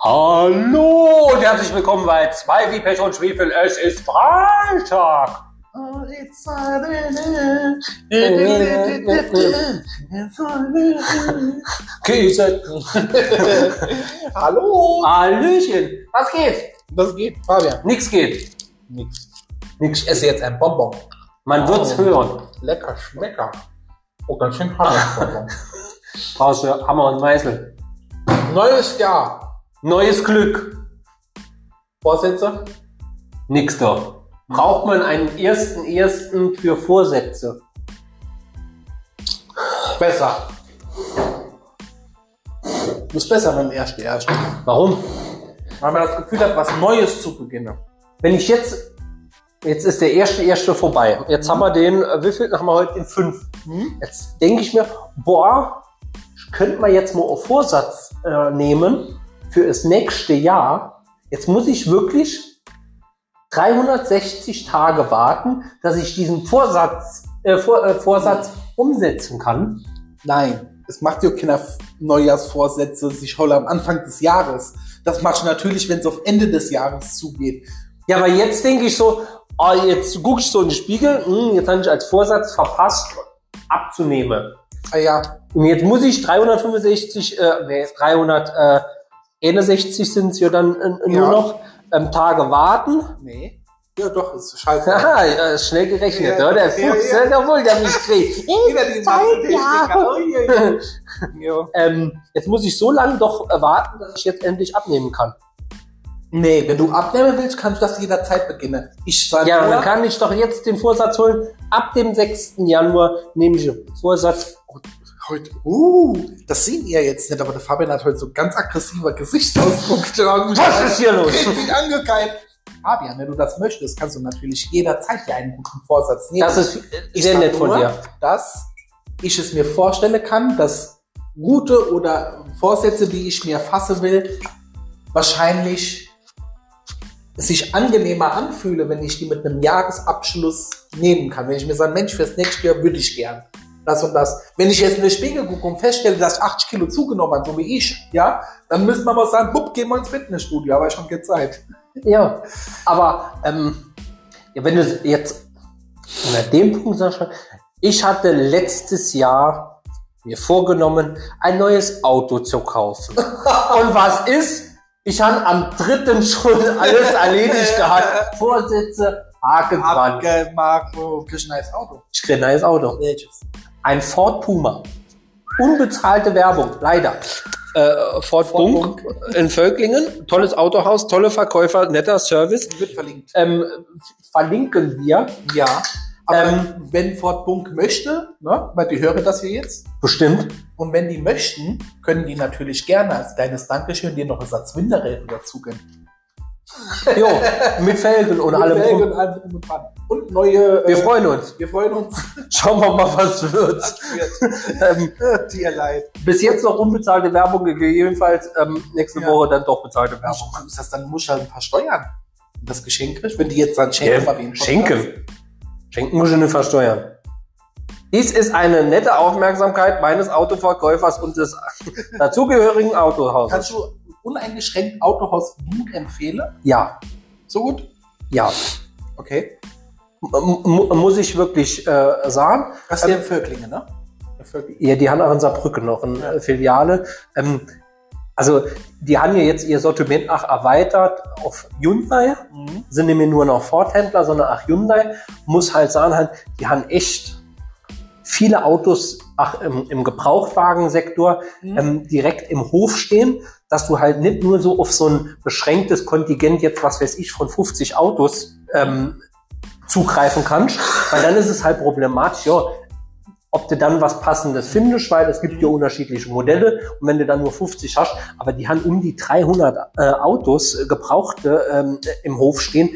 Hallo und herzlich willkommen bei zwei wie Pech und Schwefel. Es ist Freitag. Käse. Hallo. Hallöchen. Was geht? Was geht? Fabian. Nix geht. Nix. Nix. Ich esse jetzt ein Bonbon. Man wird's Oh. hören. Lecker, schmecker. Oh, ganz schön hart. Brauchst du Hammer und Meißel. Neues Jahr. Neues Glück. Vorsätze? Nix da. Braucht man einen ersten ersten für Vorsätze? Besser. Du bist besser beim ersten ersten. Warum? Weil man das Gefühl hat, was Neues zu beginnen. Wenn ich jetzt, jetzt ist der erste erste vorbei. Jetzt haben wir den, äh, wie viel haben wir heute? Den fünf. Jetzt denke ich mir, boah, könnte man jetzt mal auf Vorsatz äh, nehmen für das nächste Jahr. Jetzt muss ich wirklich 360 Tage warten, dass ich diesen Vorsatz, äh, Vor, äh, Vorsatz umsetzen kann. Nein, es macht dir keine Neujahrsvorsätze, sich heute am Anfang des Jahres. Das machst du natürlich, wenn es auf Ende des Jahres zugeht. Ja, aber jetzt denke ich so, oh, jetzt gucke ich so in den Spiegel, hm, jetzt habe ich als Vorsatz verpasst, abzunehmen. Ah ja, Und jetzt muss ich 365, äh, nee, 361 sind es ja dann äh, nur Ja. noch ähm, Tage warten. nee. Ja doch, ist scheiße. Haha, ja, ist schnell gerechnet, Ja, oder? Der ja, Fuchs, ja. ja, jawohl, der mich kriegt. Wieder die. Uiuiui. Ja. ähm, jetzt muss ich so lange doch äh, warten, dass ich jetzt endlich abnehmen kann. Nee, wenn du abnehmen willst, kannst du das jederzeit beginnen. Ich sage Ja, dann kann ich doch jetzt den Vorsatz holen. Ab dem 6. Januar nehme ich den Vorsatz. Heute, uh, das sehen ihr jetzt nicht, aber der Fabian hat heute so ganz aggressiver Gesichtsausdruck. Was ist hier los? Richtig angekeilt. Fabian, wenn du das möchtest, kannst du natürlich jederzeit dir einen guten Vorsatz nehmen. Das ist Ich sehr nett von dir. Dass ich es mir vorstellen kann, dass gute oder Vorsätze, die ich mir fassen will, wahrscheinlich sich angenehmer anfühle, wenn ich die mit einem Jahresabschluss nehmen kann. Wenn ich mir sage, Mensch, fürs nächste Jahr würde ich gern das und das. Wenn ich jetzt in den Spiegel gucke und feststelle, dass ich 80 Kilo zugenommen habe, so wie ich, ja, dann müsste man mal sagen, bupp, gehen wir ins Fitnessstudio, aber ich habe keine Zeit. Ja, aber ähm, ja, wenn du jetzt an dem Punkt sagst, ich hatte letztes Jahr mir vorgenommen, ein neues Auto zu kaufen. Und was ist? Ich habe am dritten schon alles erledigt gehabt. Vorsätze, Haken dran. Abgemacht, krieg ein neues Auto. Ich kriege ein neues Auto. Welches? Ein Ford Puma. Unbezahlte Werbung, leider. Äh, Ford, Bunk, in Völklingen. Tolles Autohaus, tolle Verkäufer, netter Service. Wird verlinkt. Ähm, verlinken wir. Ja. Aber Ähm, wenn Fort Bunk möchte, ne, weil die hören das hier jetzt, Bestimmt. und wenn die möchten, können die natürlich gerne als kleines Dankeschön dir noch Ersatz Winterräder dazugeben. Jo, mit Felgen und Mit allem. Felgen drum. und allem drum und dran. Und neue. Wir äh, freuen uns. Wir freuen uns. Schauen wir mal, was wird. ähm, Dir leid. bis jetzt noch unbezahlte Werbung, gegebenenfalls ähm, nächste Ja. Woche dann doch bezahlte Werbung. Ist das dann? Muss ich halt ein paar Steuern das Geschenk kriegst, wenn die jetzt dann schenken. Ja, schenken. Schenken muss ich nicht versteuern. Dies ist eine nette Aufmerksamkeit meines Autoverkäufers und des dazugehörigen Autohauses. Kannst du uneingeschränkt Autohaus Bunk empfehlen? Ja, So gut? ja. Okay. M mu- muss ich wirklich äh, sagen. Das ist ja in Völklingen, ne? Ja, die haben auch in Saarbrücken noch eine äh, Filiale. Ähm, also, die haben ja jetzt ihr Sortiment auch erweitert auf Hyundai. Mhm. Sind nämlich nur noch Ford-Händler, sondern auch Hyundai. Muss halt sagen, halt, die haben echt viele Autos auch im, im Gebrauchtwagensektor Mhm. ähm, direkt im Hof stehen, dass du halt nicht nur so auf so ein beschränktes Kontingent jetzt, was weiß ich, von 50 Autos ähm, zugreifen kannst, weil dann ist es halt problematisch, ja, ob du dann was Passendes findest, weil es gibt ja unterschiedliche Modelle und wenn du dann nur 50 hast, aber die haben um die 300 äh, Autos, äh, gebrauchte, ähm, im Hof stehen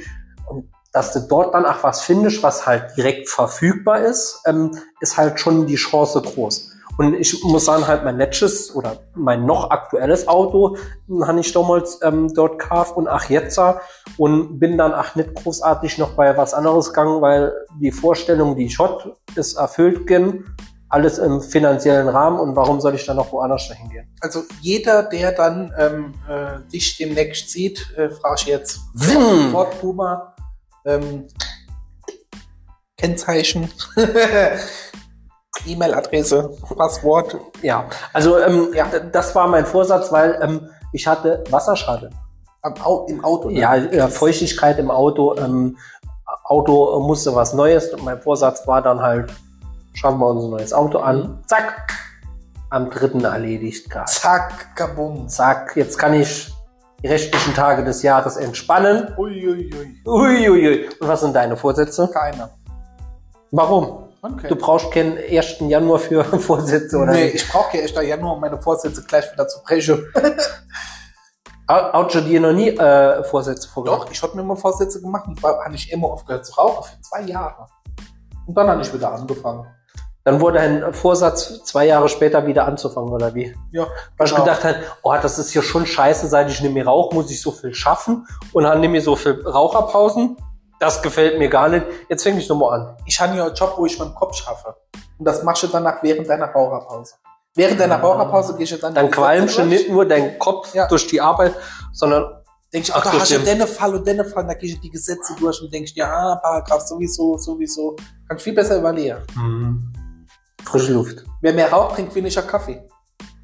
und dass du dort dann auch was findest, was halt direkt verfügbar ist, ähm, ist halt schon die Chance groß. Und ich muss sagen, halt mein letztes oder mein noch aktuelles Auto habe ich damals ähm, dort gekauft und ach jetzt und bin dann ach nicht großartig noch bei was anderes gegangen, weil die Vorstellung, die ich hatte, ist erfüllt gehen. alles im finanziellen Rahmen und warum soll ich dann noch woanders dahin gehen? Also jeder, der dann ähm, äh, dich demnächst sieht, äh, frage ich jetzt. Ford Puma, ähm, Kennzeichen, E-Mail-Adresse, Passwort. Ja, also ähm, Ja. das war mein Vorsatz, weil ähm, ich hatte Wasserschaden. Au im Auto. ne? Ja, äh, Feuchtigkeit im Auto. Ähm, Auto musste was Neues. Und mein Vorsatz war dann halt, schaffen wir uns ein neues Auto an. Zack, am dritten erledigt gerade. Zack, kabum. Zack, jetzt kann ich die restlichen Tage des Jahres entspannen. Uiuiui. Uiuiui. Und was sind deine Vorsätze? Keiner. Warum? Okay. Du brauchst keinen 1. Januar für Vorsätze oder nee, nicht? ich brauche echt da Januar, um meine Vorsätze gleich wieder zu brechen. Hast du dir noch nie äh, Vorsätze vorgenommen? Doch, ich habe mir immer Vorsätze gemacht und zwar habe ich immer aufgehört zu rauchen für zwei Jahre. Und dann habe ich wieder angefangen. Dann wurde ein Vorsatz, zwei Jahre später wieder anzufangen, oder wie? Ja, Weil ich genau. gedacht habe, oh, das ist hier schon scheiße, seit ich nicht mehr rauche, muss ich so viel schaffen und dann nehme ich so viel Raucherpausen. Das gefällt mir gar nicht. Jetzt fange ich nochmal an. ich habe ja einen Job, wo ich meinen Kopf schaffe. Und das machst du danach während deiner Raucherpause. Während deiner Raucherpause gehst du dann Dann qualmst du nicht nur dein Kopf Ja. durch die Arbeit, sondern Denk ich, Ach, ach, da hast du den- Fall und den Fall, da gehst du die Gesetze durch und denkst, ja, Paragraph sowieso, sowieso. Kann ich viel besser überlegen. Frische Luft. Wer mehr raucht, trinkt weniger Kaffee.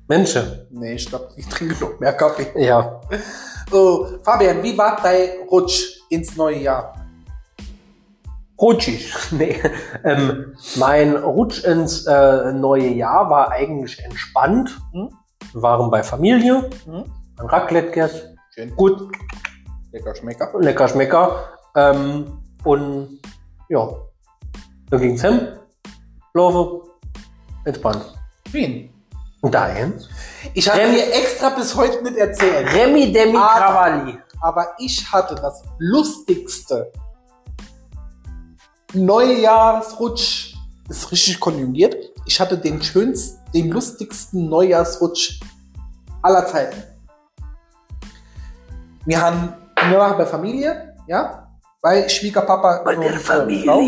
Menschen. Nee, ich glaube, ich trinke noch mehr Kaffee. Ja. Oh, Fabian, wie war dein Rutsch ins neue Jahr? Rutschig. Nee. Ähm, mein Rutsch ins äh, neue Jahr war eigentlich entspannt. Hm? Wir waren bei Familie, Hm? ein Raclette gegessen. Schön. Gut, Lecker Schmecker. lecker Schmecker. Ähm, und ja, dann ging's hin. Laufe, entspannt. Wien. Und dahin? Ich habe dir extra bis heute nicht erzählt. Remi Demi Aber- Cavalli. aber ich hatte das lustigste Neujahrsrutsch, ist richtig konjugiert. Ich hatte den schönsten, den lustigsten Neujahrsrutsch aller Zeiten. Wir haben, wir waren bei Familie, ja, bei Schwiegerpapa. Bei der äh, Familie. Frau.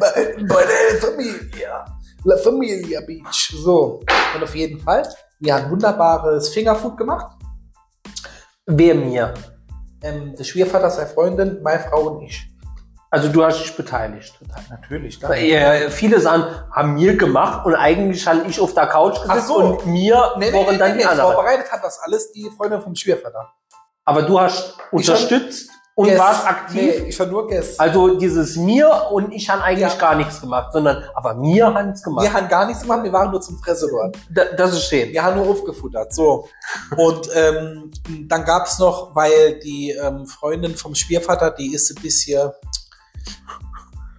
Bei, bei der Familie. La Familia Beach. So, und auf jeden Fall. Wir haben wunderbares Fingerfood gemacht. Wer mir? Ähm, der Schwiegervater, seine Freundin, meine Frau und ich. Also du hast dich beteiligt. Natürlich, Weil, äh, viele Sachen haben mir gemacht und eigentlich habe ich auf der Couch gesessen so. und mir Nee, nee, nee, dann nee, die nee, vorbereitet hat das alles die Freundin vom Schwiegervater. Aber du hast unterstützt und Guess. warst aktiv. Nee, ich war nur Guess. Also dieses mir und ich habe eigentlich Ja. gar nichts gemacht, sondern aber mir haben es gemacht. Wir haben gar nichts gemacht, wir waren nur zum Fresse dort. Da, das ist schön. Wir haben nur aufgefuttert. So. Und ähm, dann gab's noch, weil die ähm, Freundin vom Schwiegervater, die ist ein bisschen.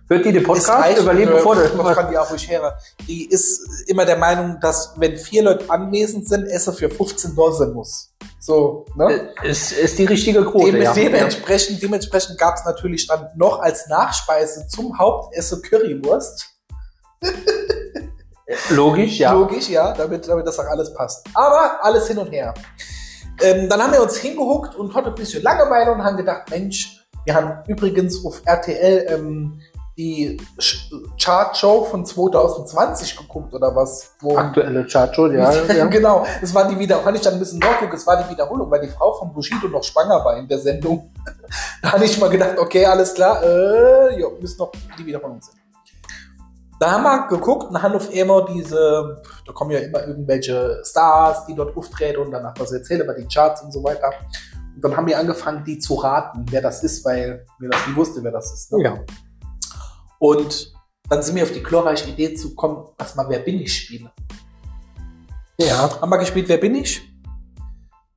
Hört ihr den Podcast? Überleben äh, bevor Das du. kann die auch ruhig her. Die ist immer der Meinung, dass wenn vier Leute anwesend sind, Essen für 15 da sein muss. So, ne? Ist, ist die richtige Quote, Dem, ja. dementsprechend dementsprechend gab es natürlich dann noch als Nachspeise zum Hauptessen Currywurst. Logisch, ja. Logisch, ja, damit, damit das auch alles passt. Aber alles hin und her. Ähm, dann haben wir uns hingehuckt und hatten ein bisschen Langeweile und haben gedacht, Mensch, wir haben übrigens auf RTL ähm, die Chart-Show von 2020 geguckt oder was. Wo Aktuelle Chacho, ja. ja. genau, es war die Wiederholung, ich dann ein bisschen nachgucken, es war die Wiederholung, weil die Frau von Bushido noch schwanger war in der Sendung. da hatte ich mal gedacht, okay, alles klar, äh, ja, müssen noch die Wiederholung sein. Da haben wir geguckt und haben auf einmal diese, da kommen ja immer irgendwelche Stars, die dort auftreten und danach was erzählen über die Charts und so weiter. Und dann haben wir angefangen, die zu raten, wer das ist, weil wir das nie wussten, wer das ist. Ne? ja. Und dann sind wir auf die glorreiche Idee zu kommen, dass mal Wer bin ich spielen. Ja. haben wir gespielt, wer bin ich?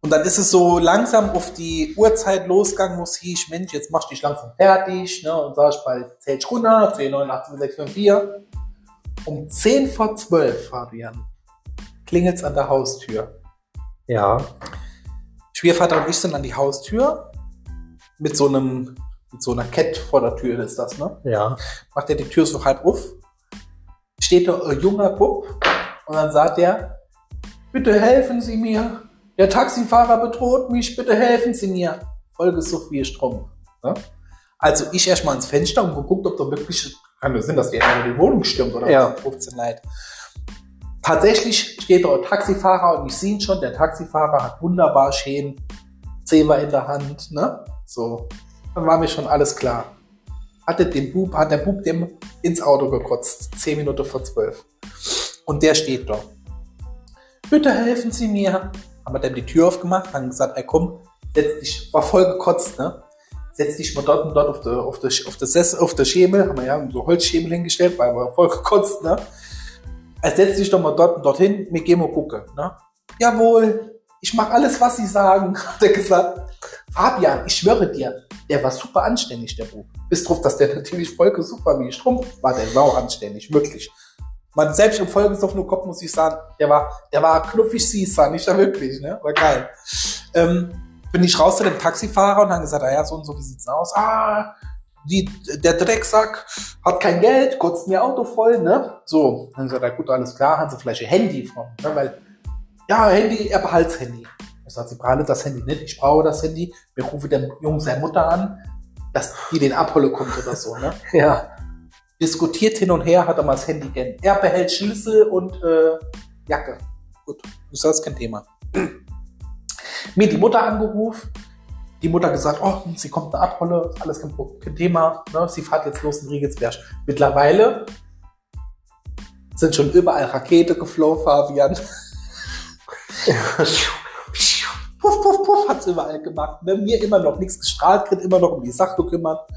Und dann ist es so langsam auf die Uhrzeit losgegangen, wo es hieß, Mensch, jetzt machst du dich langsam fertig, ne? Und sag ich bei zähl runter, 10, 9, 8, 7, 6, 5, 4. Um 10 vor 12, Fabian, klingelt's an der Haustür. Ja. Schwiegervater und ich sind an die Haustür mit so einem, mit so einer Kette vor der Tür ist das, ne? Ja. macht er die Tür so halb auf, steht da ein junger Bub und dann sagt er, bitte helfen Sie mir, der Taxifahrer bedroht mich, bitte helfen Sie mir. Folge so wie Strom. Ne? Also ich erstmal ins Fenster und geguckt, ob da wirklich, kann das Sinn, dass die in die Wohnung stürmt oder Ja. was, 15 Leid. Tatsächlich steht da ein Taxifahrer und ich sehe ihn schon, der Taxifahrer hat wunderbar Schäden, Zewa in der Hand, ne? So, dann war mir schon alles klar. Hatte den Bub, hat der Bub dem ins Auto gekotzt, zehn Minuten vor zwölf. Und der steht da. Bitte helfen Sie mir. Haben wir dem die Tür aufgemacht, haben gesagt, ey komm, setz dich, war voll gekotzt, ne? Setz dich mal dort und dort auf der, auf der, auf der, Sess, auf der Schemel, haben wir ja so Holzschemel hingestellt, weil wir voll gekotzt, ne? Also setz dich doch mal dort und dorthin, wir gehen mal gucken, ne? Jawohl, ich mache alles, was Sie sagen, hat er gesagt. Fabian, ich schwöre dir, der war super anständig, der Bub. Bis drauf, dass der natürlich voll super wie Strumpf war, der sau anständig, wirklich. Man selbst im vollgesoffenen Kopf muss ich sagen, der war, der war knuffig süß, war nicht da wirklich, ne? War geil. Ähm, bin ich raus zu dem Taxifahrer und dann gesagt, ah ja, so und so, wie sieht's aus? Ah, die, der Drecksack hat kein Geld, kotzt mir Auto voll, ne? So, dann sagt er, gut, alles klar, haben Sie vielleicht Ihr Handy von, ne? Weil, ja, Handy, er behalt's Handy. Ich sag, Sie brauchen das Handy nicht, ich brauche das Handy. Wir rufen dem Jungen seine Mutter an, dass die den abholen kommt oder so, ne? Ja. Diskutiert hin und her, hat er mal das Handy gern. Er behält Schlüssel und äh, Jacke. Gut, ist das kein Thema. Mir die Mutter angerufen, die Mutter gesagt, oh, sie kommt eine Abrolle, ist alles kein, kein Thema, ne? sie fährt jetzt los in Riegelsberg. Mittlerweile sind schon überall Rakete geflogen, Fabian. puff, puff, puff, hat's überall gemacht. Ne? Mir immer noch nichts gestrahlt, kriegt immer noch um die Sache gekümmert.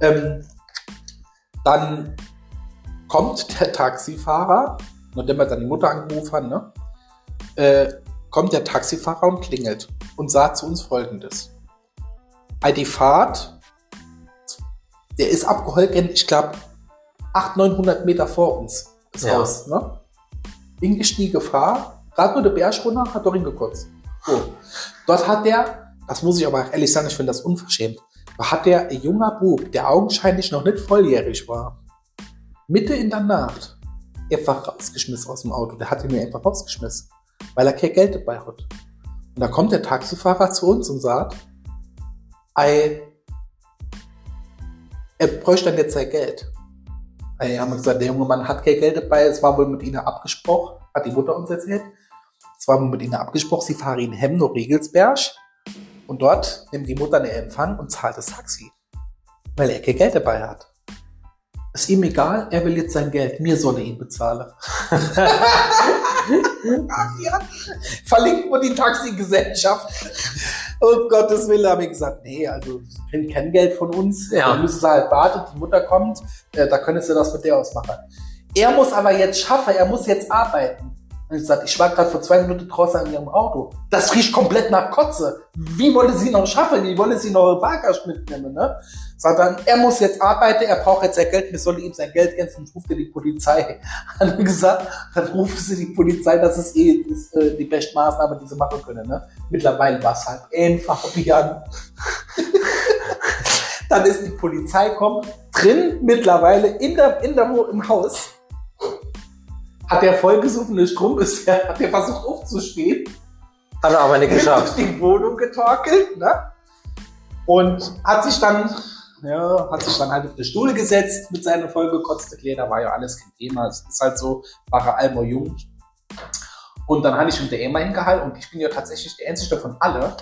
Ähm, dann kommt der Taxifahrer, nachdem wir dann die Mutter angerufen haben, ne? äh, kommt der Taxifahrer und klingelt und sagt zu uns folgendes. Bei die Fahrt, der ist abgeholgen, ich glaube, 800, 900 Meter vor uns, das Ja. Haus. Ne? In gestiegen Gefahr, gerade nur der Berg runter, hat doch hingekotzt. So. Dort hat der, das muss ich aber ehrlich sagen, ich finde das unverschämt, da hat der junger Bub, der augenscheinlich noch nicht volljährig war, Mitte in der Nacht einfach rausgeschmissen aus dem Auto. Der hat ihn mir einfach rausgeschmissen, weil er kein Geld dabei hat. Und da kommt der Taxifahrer zu uns und sagt, ei, er bräuchte dann jetzt sein Geld. Ei, haben wir gesagt, der junge Mann hat kein Geld dabei, es war wohl mit ihnen abgesprochen, hat die Mutter uns erzählt. Wohl mit ihnen abgesprochen, sie fahren in Hemno Regelsberg und dort nimmt die Mutter einen Empfang und zahlt das Taxi, weil er kein Geld dabei hat. Ist ihm egal, er will jetzt sein Geld, mir soll er ihn bezahlen. ja. Verlinkt man die Taxigesellschaft. Oh Gottes Willen, habe ich gesagt, nee, also sie kriegen kein Geld von uns. Ja. Dann müssen sie halt warten, die Mutter kommt, äh, da können sie das mit der ausmachen. Er muss aber jetzt schaffen, er muss jetzt arbeiten. Und ich sagte, ich war gerade vor zwei Minuten draußen an ihrem Auto. Das riecht komplett nach Kotze. Wie wolle sie noch schaffen? Wie wolle sie noch Bagage mitnehmen? Ne? Sagt dann, er muss jetzt arbeiten, er braucht jetzt sein Geld, wir sollen ihm sein Geld geben, sonst ruft er die Polizei. Hat gesagt, dann rufen sie die Polizei, das ist eh das äh, die beste Maßnahme, die sie machen können. Ne? Mittlerweile war es halt einfach Fabian. dann ist die Polizei kommt, drin mittlerweile in der, in der, im Haus, hat der vollgesuffene Strom, ist der, hat der versucht aufzustehen, Hat er aber nicht ist durch geschafft. die Wohnung getorkelt, ne? Und hat sich dann, ja, hat sich dann halt auf den Stuhl gesetzt mit seiner vollgekotzten Kleider, war ja alles kein Thema. Es ist halt so, war er allmer jung. Und dann hatte ich mit der Emma hingehalten und ich bin ja tatsächlich der einzige von alle,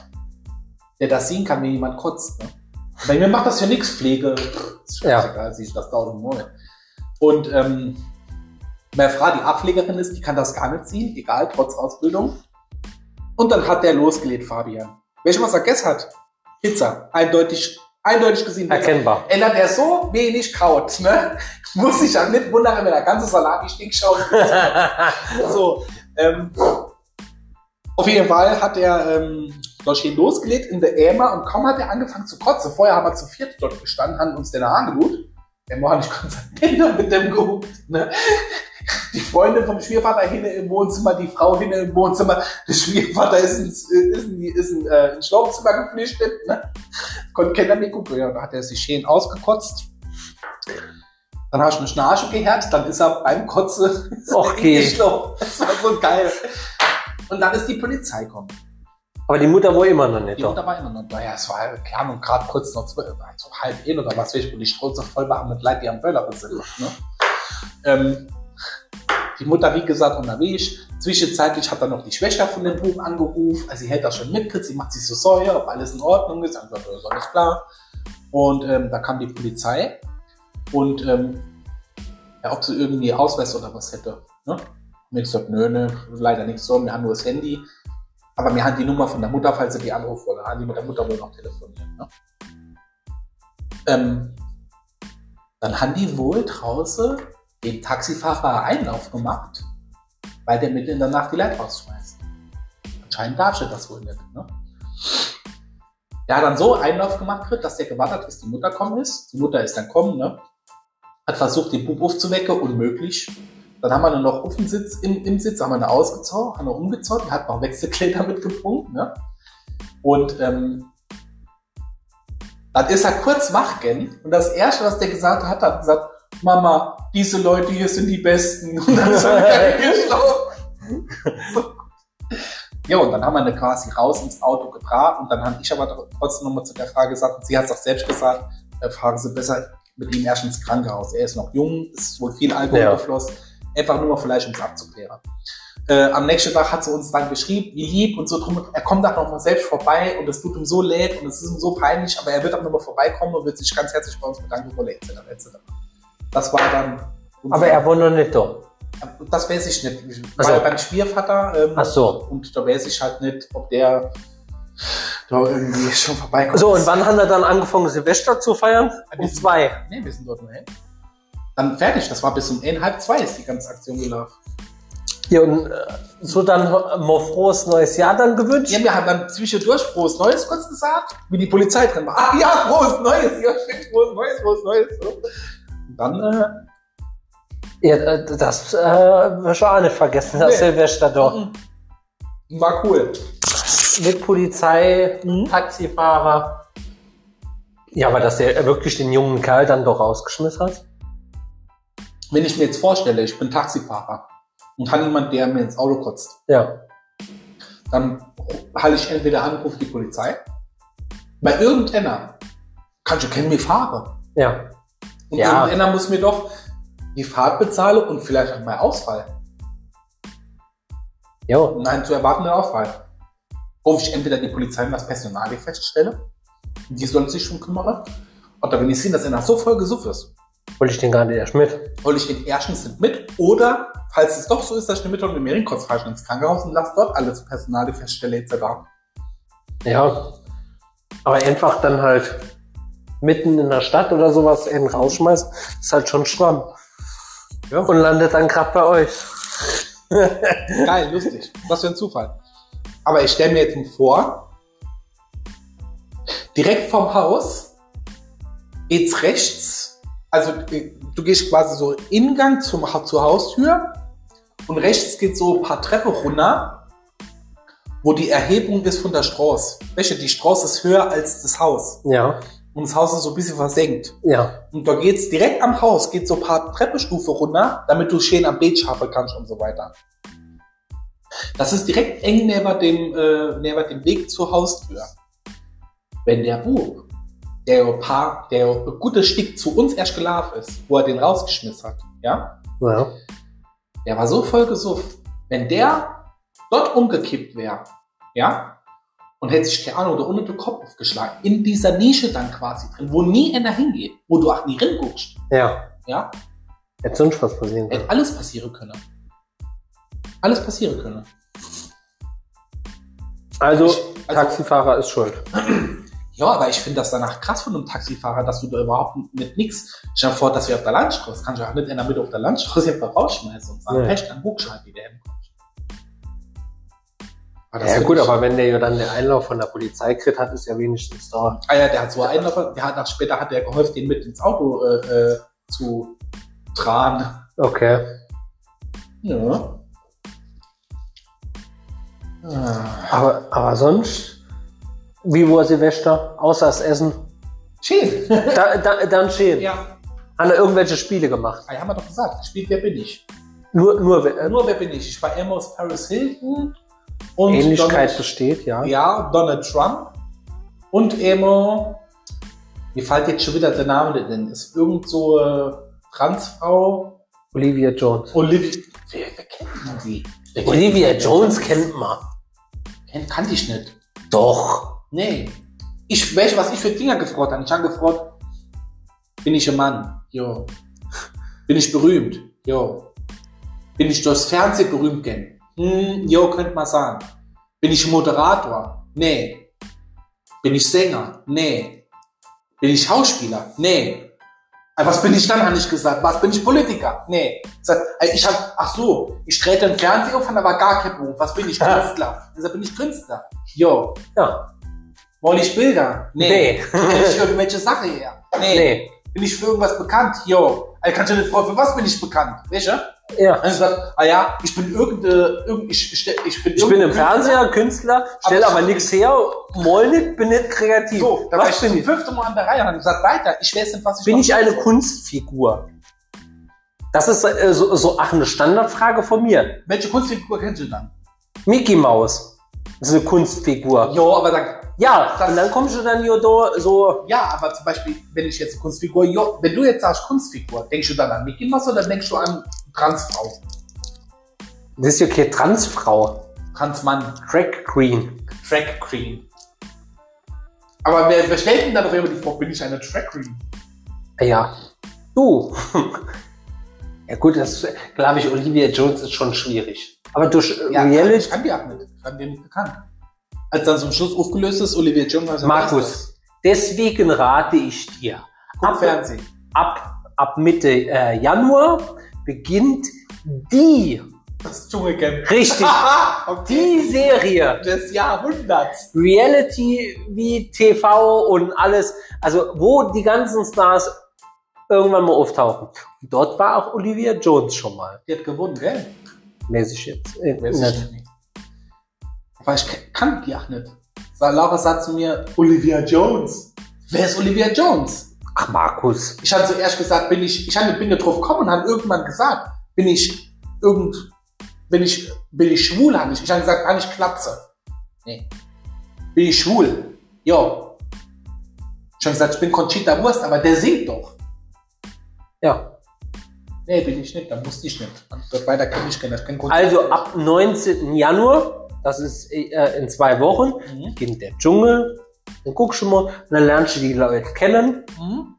der das sehen kann, wenn jemand kotzt. Ne? Bei mir macht das ja nichts, Pflege. Ist Ja. scheißegal, sehe ich das tausendmal. Und ähm, meine Frau, die Abpflegerin ist, die kann das gar nicht ziehen, egal, trotz Ausbildung. Und dann hat der losgelegt, Fabian. Welches was er gegessen hat? Pizza. Eindeutig, eindeutig gesehen. Pizza. Erkennbar. Ändert er so wenig kaut, ne? Muss ich ja nicht wundern, wenn der ganze Salat die Stinkschau So, ähm, auf jeden Fall hat er ähm, dort stehen losgelegt in der Ämer und kaum hat er angefangen zu kotzen. Vorher haben wir zu viert dort gestanden, haben uns den angelut. Der Mo hat nicht konzentriert mit dem gehupt. Ne? Die Freundin vom Schwiegervater hin im Wohnzimmer, die Frau hin im Wohnzimmer. Der Schwiegervater ist ins, ist in, die- ist in, äh, ins Schlafzimmer geflüchtet. Ne? Konnte keiner mehr gucken. Ja, da hat er sich schön ausgekotzt. Dann habe ich eine Schnarche gehört, dann ist er beim Kotze Okay. geschlafen. Das war so geil. Und dann ist die Polizei gekommen. Aber die Mutter war immer noch nicht Die da. Mutter war immer noch da. Ja, es war klar und gerade kurz noch zwölf, so halb ein oder was weiß ich, wo die Straße voll war mit Leuten, die am Böller sind. Ne? Ähm, Die Mutter, wie gesagt, unterwegs. Zwischenzeitlich hat dann noch die Schwester von dem Buben angerufen. Also sie hält das schon mitgekriegt. Sie macht sich so Säure, ob alles in Ordnung ist. Ja, ist alles klar. Und ähm, da kam die Polizei. Und ähm, ja, ob sie irgendwie Ausweis oder was hätte. Ne? Und ich gesagt, nö, nö, leider nichts so. Wir haben nur das Handy. Aber wir haben die Nummer von der Mutter, falls sie die anrufen wollen. Haben die mit der Mutter wohl noch telefonieren. Ne? Ähm, dann haben die wohl draußen den Taxifahrer Einlauf gemacht, weil der mitten in der Nacht die Leute rausschmeißt. Anscheinend darf er das wohl nicht. Ne? Der hat dann so Einlauf gemacht, dass der gewartet hat, bis die Mutter kommen ist. Die Mutter ist dann kommen, ne? hat versucht, den Bub aufzuwecken, unmöglich. Dann haben wir nur noch auf dem Sitz, im, im Sitz, haben wir eine ausgezogen, haben wir umgezogen, hat noch Wechselkleider mitgepunkt. Ne? Und ähm, dann ist er kurz wach gegangen und das Erste, was der gesagt hat, hat gesagt, Mama, diese Leute hier sind die Besten. Und dann ist er geschlafen. so. Ja, und dann haben wir ihn quasi raus ins Auto gebracht und dann habe ich aber trotzdem nochmal zu der Frage gesagt, und sie hat es auch selbst gesagt, äh, fragen Sie besser mit ihm erst ins Krankenhaus. Er ist noch jung, ist wohl viel Alkohol Ja. geflossen, einfach nur mal vielleicht, um es abzuklären. Äh, am nächsten Tag hat sie uns dann geschrieben, wie lieb und so drum, er kommt da noch mal selbst vorbei und es tut ihm so leid und es ist ihm so peinlich, aber er wird auch noch mal vorbeikommen und wird sich ganz herzlich bei uns bedanken wollen, etc. etc. Das war dann. Aber er wohnt noch nicht da. Das weiß ich nicht. Ich war so. beim Schwiervater ähm, Ach so. und da weiß ich halt nicht, ob der da irgendwie schon vorbeikommt. So, und wann hat er dann angefangen, Silvester zu feiern? Um zwei. Nee, wir sind dort nur hin. Dann fertig, das war bis um 1, halb zwei ist die ganze Aktion gelaufen. Ja, und äh, so dann mal frohes neues Jahr dann gewünscht? Ja, wir haben dann zwischendurch frohes Neues kurz gesagt, wie die Polizei drin war. Ah ja, frohes Neues, ja, stimmt, frohes Neues, frohes Neues. So. Dann, äh, Ja, äh, das äh, wirst du auch nicht vergessen, das Nee. Silvester doch. war cool. Mit Polizei, Mhm. Taxifahrer. Ja, aber dass der wirklich den jungen Kerl dann doch rausgeschmissen hat? Wenn ich mir jetzt vorstelle, ich bin Taxifahrer und habe jemand, der mir ins Auto kotzt, Ja. dann halte ich entweder an, rufe die Polizei. Bei irgendeiner kann ich kennen, wie ich fahre. Ja. Und Ja. irgendeiner muss mir doch die Fahrt bezahlen und vielleicht auch mal Ausfall. Jo. Nein, zu erwartenden Ausfall. Rufe ich entweder die Polizei und das Personal feststelle, die sollen sich schon kümmern. Oder wenn ich sehe, dass einer so voll gesucht ist, Wollte ich den gar nicht erst mit. hole ich den erstens nicht mit. Oder, falls es doch so ist, dass ich den mit und mir kurz falsch ins Krankenhaus und lasse dort alles Personal feststelle etc. Ja. Aber einfach dann halt mitten in der Stadt oder sowas einen rausschmeißen, ist halt schon stramm. Ja. Und landet dann gerade bei euch. Geil, lustig. Was für ein Zufall. Aber ich stelle mir jetzt vor, direkt vom Haus geht's rechts, also äh, du gehst quasi so Ingang zum, zur Haustür und rechts geht so ein paar Treppen runter, wo die Erhebung ist von der Straße. Welche? Die Straße ist höher als das Haus. Ja. Und das Haus ist so ein bisschen versenkt. Ja. Und da geht's direkt am Haus, geht so ein paar Treppenstufe runter, damit du schön am Beet schaffen kannst und so weiter. Das ist direkt eng neben dem, äh, neben dem Weg zur Haustür. Wenn der Bub, der ein paar, der ein gutes Stück zu uns erst gelaufen ist, wo er den rausgeschmissen hat, ja, Ja. der war so voll gesuft. Wenn der dort umgekippt wäre, ja, und hätte sich, keine Ahnung, da unten den Kopf aufgeschlagen, in dieser Nische dann quasi drin, wo nie einer hingeht, wo du auch nie hinguckst, Ja. ja, Hätte sonst was passieren können. hätte alles passieren können. Alles passieren können. Also, Ich- also- Taxifahrer ist schuld. Ja, aber ich finde das danach krass von einem Taxifahrer, dass du da überhaupt mit nix. Stell dir vor, dass wir auf der Landstraße, kannst du auch nicht in der Mitte auf der Landstraße einfach rausschmeißen und sagen, Nee. Pech, dann Hochschalt, wie der hinkommt. Aber das Ja find gut, aber wenn der ja dann den Einlauf von der Polizei kriegt, hat es ja wenigstens da. Ah ja, der hat so einen, davon- der hat nach später hat der geholfen, den mit ins Auto äh, äh, zu tragen. Okay. Ja. Ah. Aber, aber sonst, wie war Silvester? Außer das Essen? Schön. Da, da, dann schön. ja, Hat er irgendwelche Spiele gemacht? ah, haben wir doch gesagt. Gespielt, wer bin ich? Nur, nur äh, Nur wer bin ich? Ich war immer aus Paris Hilton und Ähnlichkeit Donald, besteht, ja. ja, Donald Trump und immer, mir fällt jetzt schon wieder der Name in, ist irgend so äh, Transfrau Olivia Jones. Olivia. Wer, wer kennt man die? Wer kennt Olivia die? Jones kennt man. Kennt, kannte ich nicht. Doch. Nee. Ich, welche, was ich für Dinger gefragt habe. Ich habe gefragt, bin ich ein Mann? Jo. Bin ich berühmt? Jo. Bin ich durchs Fernsehen berühmt gern? Hm, jo, könnte man sagen. Bin ich Moderator? Nee. Bin ich Sänger? Nee. Bin ich Schauspieler? Nee. Äh, Was bin ich dann, habe ich gesagt. Was bin ich Politiker? Nee. Sag, äh, Ich hab, ach so, ich trete im Fernsehen auf, aber gar kein Beruf. Was bin ich? Künstler. Ich sag, bin ich Künstler? Jo. Ja. Wollte ich Bilder? Nee. Kenn ich irgendwelche Sachen her? Nee. Nee. Bin ich für irgendwas bekannt? Jo. Also kannst du dir vorstellen, für was bin ich bekannt? Welche? Ja. Dann gesagt, ah ja, ich bin irgendeine, irgend, ich, ich, ich bin, Ich bin im Fernseher Künstler, stell Aber aber, ich- nichts her, moll nicht, bin nicht kreativ. So, da war ich zum ich? fünften Mal an der Reihe und habe gesagt, weiter, ich weiß nicht, was ich Bin ich eine soll. Kunstfigur? Das ist äh, so, so ach, eine Standardfrage von mir. Welche Kunstfigur kennst du dann? Mickey Mouse. Das ist eine Kunstfigur. Jo, aber dann, Ja, Das- und dann kommst du dann hier da so, ja, aber zum Beispiel, wenn ich jetzt Kunstfigur, jo, wenn du jetzt sagst Kunstfigur, denkst du dann an Mickey Mouse oder denkst du an Transfrau? das ist ja keine Transfrau. Transmann, Drag Queen. Track Queen. Aber wer, wer stellt denn da doch immer die Frage, bin ich eine Track Queen? Ja. Du. ja gut, das glaube ich, Olivia Jones ist schon schwierig. Aber durch äh, Ja, ich Reality, kann die nicht. Ich fand den nicht bekannt. Als dann zum Schluss aufgelöst ist, Olivier Jones war so Markus, deswegen rate ich dir, Guck ab, Fernsehen. ab, ab Mitte äh, Januar beginnt die, Das Dschungelcamp. richtig, okay. die Serie, des Jahrhunderts. Reality wie TV und alles, also wo die ganzen Stars irgendwann mal auftauchen. Und dort war auch Olivia Jones schon mal, Die hat gewonnen, gell? Mäßig jetzt. Äh, Weiß nicht. ich nicht. Aber ich kann die auch nicht. Laura sagt zu mir, Olivia Jones. Wer ist Olivia Jones? Ach Markus, Ich hatte zuerst gesagt, bin ich, ich bin nicht drauf gekommen und habe irgendwann gesagt, bin ich irgend, bin ich, bin ich schwul, habe ich. Ich habe gesagt, kann ich Klatze. Nee. Bin ich schwul? Jo. Ich habe gesagt, ich bin Conchita Wurst, aber der singt doch. ja. Nee, bin ich nicht, dann wusste ich nicht. Und dort weiter kann ich Conchita Also ab 19. Januar, das ist äh, in zwei Wochen, Mhm. beginnt der Dschungel. Dann guckst du mal, dann lernst du die Leute kennen. Mhm.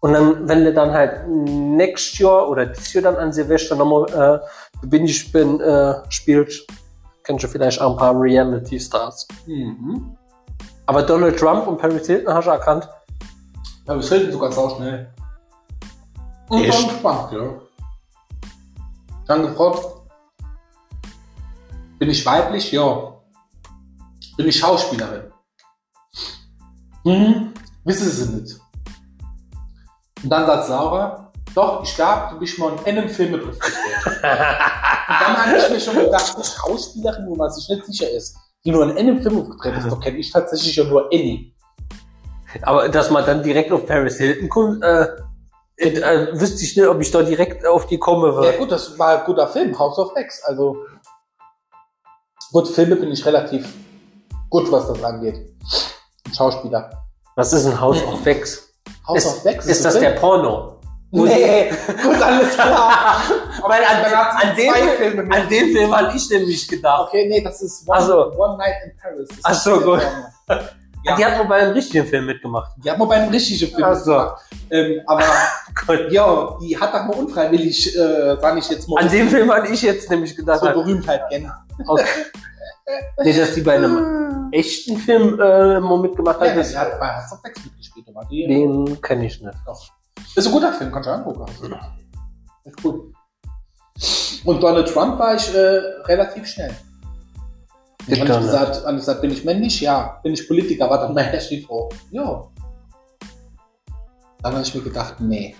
Und dann, wenn du dann halt next Jahr oder dieses Jahr dann an Silvester nochmal äh, bin ich bin äh, spielst, kennst du vielleicht auch ein paar Reality Stars. Mhm. Aber Donald Trump und Paris Hilton hast du erkannt. Ja, wir schritten sogar sau schnell. Und Echt? dann spannend, ja. Dann gefragt, bin ich weiblich? Ja. Bin ich Schauspielerin? Mhm. Wissen Sie nicht. Und dann sagt Laura, doch, ich glaube, du bist mal in einem Film mit. Und dann habe ich mir schon gedacht, eine Schauspielerin, wo man sich nicht sicher ist, die nur in einem Film aufgetreten ist, doch kenne ich tatsächlich ja nur Annie. Aber dass man dann direkt auf Paris Hilton kommt, äh, äh, äh, wüsste ich nicht, ob ich da direkt auf die komme. Ja gut, das war ein guter Film, House of X. Also gut, Filme bin ich relativ gut, was das angeht. Schauspieler. was ist ein House of Wax? House Ist, of X ist ein das der Film? Porno? Nee, gut, alles klar. Weil an, an, dem, Filme mit. an den Film hatte ich nämlich gedacht. Okay, nee, das ist One, Ach so. One Night in Paris. Das Ach ist so, der gut. Ja. Die hat mal bei einem richtigen Film mitgemacht. Die hat mal bei einem richtigen Film Ach so. gemacht. Ähm, aber Gott. ja, die hat doch mal unfreiwillig, äh, sag ich jetzt mal, An dem Film hatte ich jetzt nämlich gedacht. so Berühmtheit kennen. Okay. Nee, dass die bei einem echten Film äh, mal mitgemacht hat, Ja, das, die hat bei House of X mitgespielt. aber die- den kenne ich nicht. Ist ein guter Film, kannst du angucken. Ist gut. Und Donald Trump war ich äh, relativ schnell. Und gesagt, und ich gesagt, bin ich männlich? Ja. Bin ich Politiker? War dann meine Frau. Ja. Dann habe ich mir gedacht, nee.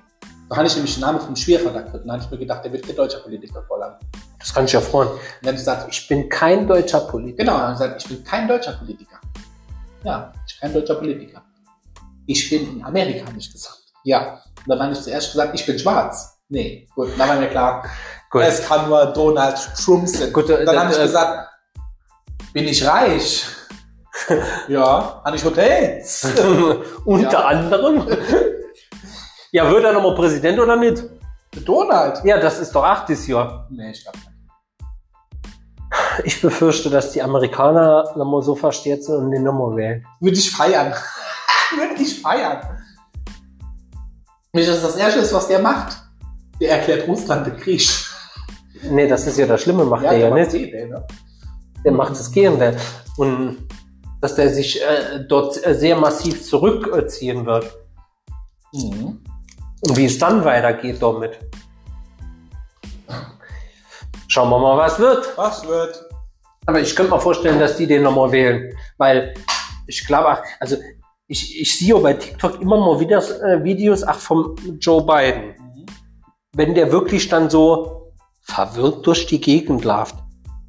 Da habe ich nämlich den Namen vom Schwerverdacht gekriegt. Dann habe ich mir gedacht, der wird kein deutscher Politiker vorlagen. Das kann ich ja freuen. Und dann habe ich gesagt, ich, bin kein deutscher Politiker. genau, dann habe ich gesagt, ich bin kein deutscher Politiker. Ja, ich bin kein deutscher Politiker. Ich bin in Amerika, habe ich gesagt. Ja. Und dann habe ich zuerst gesagt, ich bin schwarz. Nee, gut, dann war mir klar, Gut. es kann nur Donald Trump sein. Gut, äh, dann habe ich äh, gesagt, bin ich reich? ja, habe ich Hotels? Unter Ja. anderem. Ja, wird er nochmal Präsident oder nicht? Mit Donald? Ja, das ist doch ach dieses Jahr. Nee, ich glaube nicht. Ich befürchte, dass die Amerikaner nochmal so versteht sind und den nochmal wählen. Würde ich feiern. Würde ich feiern. Nicht, dass das Erste ist, was der macht. Der erklärt Russland den Krieg. Nee, das ist ja das Schlimme, macht der ja macht nicht. eh, ne? Der macht das Gegenteil. Und dass der sich äh, dort sehr massiv zurückziehen wird. Mhm. Und wie es dann weitergeht damit. Schauen wir mal, was wird. Was wird? Aber ich könnte mir vorstellen, dass die den nochmal wählen. Weil ich glaube, also ich, ich sehe bei TikTok immer mal wieder äh, Videos ach, vom Joe Biden. Wenn der wirklich dann so verwirrt durch die Gegend läuft.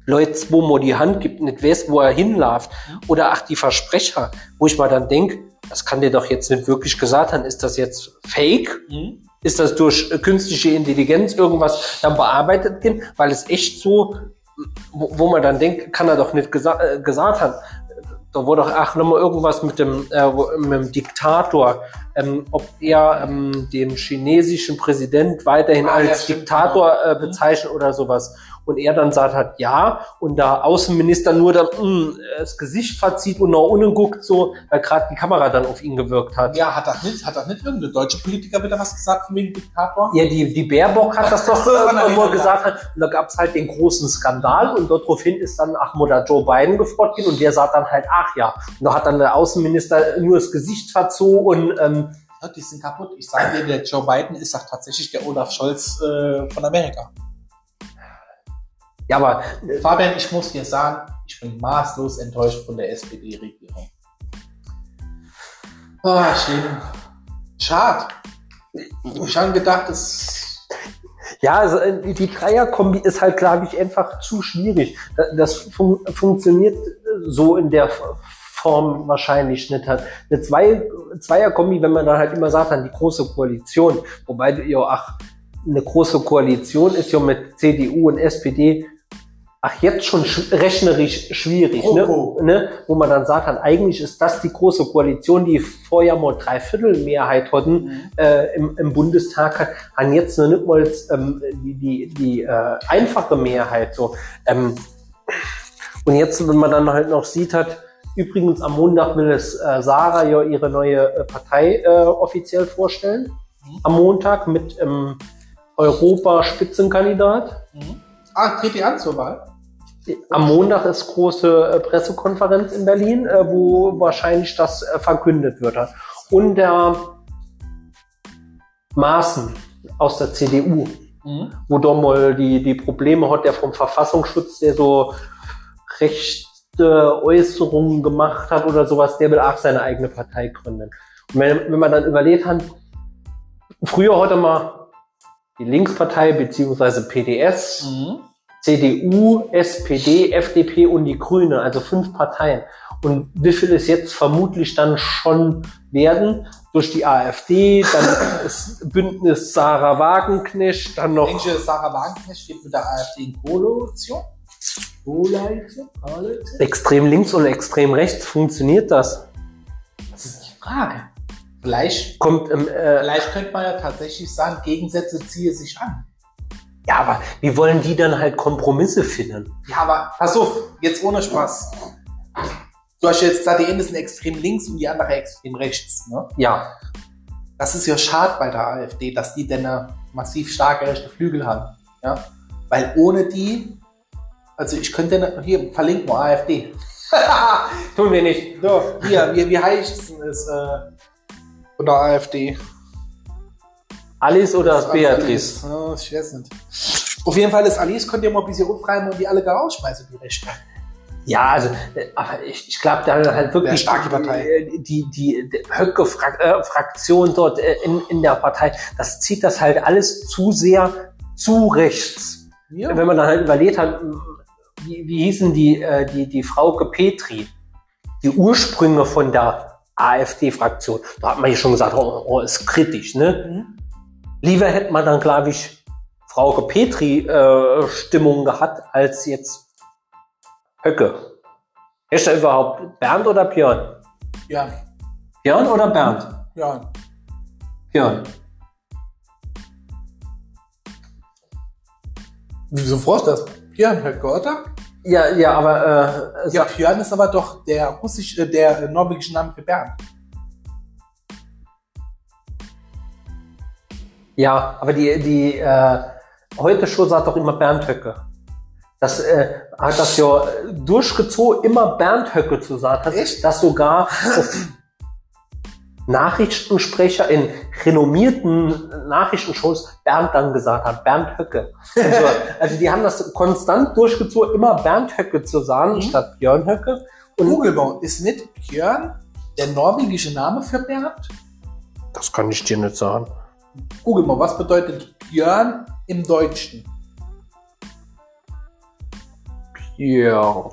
Leute, wo man die Hand gibt, nicht weiß, wo er hinläuft. Oder ach, die Versprecher, wo ich mal dann denke, das kann der doch jetzt nicht wirklich gesagt haben. Ist das jetzt fake? Mhm. ist das durch äh, künstliche Intelligenz irgendwas dann bearbeitet gehen, weil es echt so, wo, wo man dann denkt, kann er doch nicht gesa äh, gesagt haben. Da wurde doch, ach, nochmal irgendwas mit dem, äh, mit dem Diktator, ähm, ob er ähm, den chinesischen Präsident weiterhin Ah, ja, als stimmt, Diktator äh, bezeichnet oder sowas. Und er dann sagt hat, ja, und da Außenminister nur dann mh, das Gesicht verzieht und nach unten guckt, so, weil gerade die Kamera dann auf ihn gewirkt hat. Ja, hat das nicht, hat das nicht irgendeine deutsche Politiker wieder was gesagt von wegen Diktator? Ja, die, die Baerbock hat das doch irgendwo gesagt. Hat. Und da gab es halt den großen Skandal und daraufhin ist dann Ahmad Joe Biden gefragt und der sagt dann halt, ach ja. Und da hat dann der Außenminister nur das Gesicht verzogen und ähm, die sind kaputt. Ich sage dir, der Joe Biden ist doch tatsächlich der Olaf Scholz äh, von Amerika. Ja, aber äh, Fabian, ich muss dir sagen, ich bin maßlos enttäuscht von der SPD-Regierung. Ah, schlimm. Schade. Ich habe gedacht, es ja, also, äh, die Dreierkombi ist halt, glaube ich, einfach zu schwierig. Da- Das fun funktioniert äh, so in der Form wahrscheinlich nicht. Eine Zwei Zweierkombi, wenn man dann halt immer sagt, dann die große Koalition, wobei ja, ach, eine große Koalition ist ja mit CDU und SPD, ach, jetzt schon sch rechnerisch schwierig, ne? Ne? Wo man dann sagt, dann, eigentlich ist das die große Koalition, die vorher mal Dreiviertelmehrheit hatten äh, im, im Bundestag, hat, haben jetzt noch nicht mal ähm, die, die, die äh, einfache Mehrheit. So. Ähm, und jetzt, wenn man dann halt noch sieht, hat, übrigens am Montag will es äh, Sarah ja ihre neue äh, Partei äh, offiziell vorstellen. Mhm. Am Montag mit ähm, Europa-Spitzenkandidat. Mhm. Ah, tritt die an zur Wahl? Am Montag ist große äh, Pressekonferenz in Berlin, äh, wo wahrscheinlich das äh, verkündet wird. Und der Maaßen aus der CDU, Mhm. wo doch mal die, die Probleme hat, der vom Verfassungsschutz, der so rechte Äußerungen gemacht hat oder sowas, der will auch seine eigene Partei gründen. Und wenn, wenn man dann überlegt hat, früher hatte man die Linkspartei beziehungsweise PDS, Mhm. CDU, SPD, FDP und die Grüne, also fünf Parteien. Und wie viel es jetzt vermutlich dann schon werden durch die AfD, dann das Bündnis Sarah Wagenknecht, dann noch Denke, Sarah Wagenknecht steht mit der AfD in Koalition? Koalition? Koalition? extrem links und extrem rechts. Funktioniert das? Das ist die Frage. Vielleicht, Kommt im, äh, vielleicht könnte man ja tatsächlich sagen, Gegensätze ziehe sich an. Ja, aber wie wollen die dann halt Kompromisse finden? Ja, aber pass auf, jetzt ohne Spaß. Du hast jetzt gesagt, die eine sind extrem links und die andere extrem rechts. Ne? Ja, Das ist ja schade bei der AfD, dass die denn eine massiv starke rechte Flügel haben. Ja? Weil ohne die, also ich könnte hier verlinken wir AfD. tun wir nicht. So, hier, wie, wie heißt es äh, von der AfD? Alice oder Beatrice? Ja, ich weiß nicht. Auf jeden Fall ist Alice, könnt ihr mal ein bisschen umfreiben und die alle da rausschmeißen, die Rechte. Ja, also, äh, aber ich, ich glaube, da halt wirklich Wer stark die Partei? äh, die, die, die Höcke-Fraktion dort äh, in, in der Partei, das zieht das halt alles zu sehr zu rechts. Ja. Wenn man dann halt überlegt hat, wie, wie hießen die, die, die Frauke Petri, die Ursprünge von der AfD-Fraktion, da hat man ja schon gesagt, oh, oh ist kritisch, ne? Mhm. Lieber hätte man dann, glaube ich, Frauke Petri äh, Stimmung gehabt, als jetzt Höcke. Ist da überhaupt Bernd oder Björn? Ja, Björn oder Bernd? ja. Björn. Wieso fragst du das? Björn Höcke, oder? Ja, ja, aber äh, Ja, Björn ist aber doch der russische, äh, der norwegische Name für Bernd. Ja, aber die, die äh, heute schon sagt doch immer Bernd Höcke. Das äh, hat das ja durchgezogen, immer Bernd Höcke zu sagen. Das, Echt? dass sogar Nachrichtensprecher in renommierten Nachrichtenshows Bernd dann gesagt hat, Bernd Höcke. So. Also die haben das konstant durchgezogen, immer Bernd Höcke zu sagen, Mhm. statt Björn Höcke. Und mal, ist nicht Björn der norwegische Name für Bernd? das kann ich dir nicht sagen. Google mal, was bedeutet Björn im Deutschen? Ja.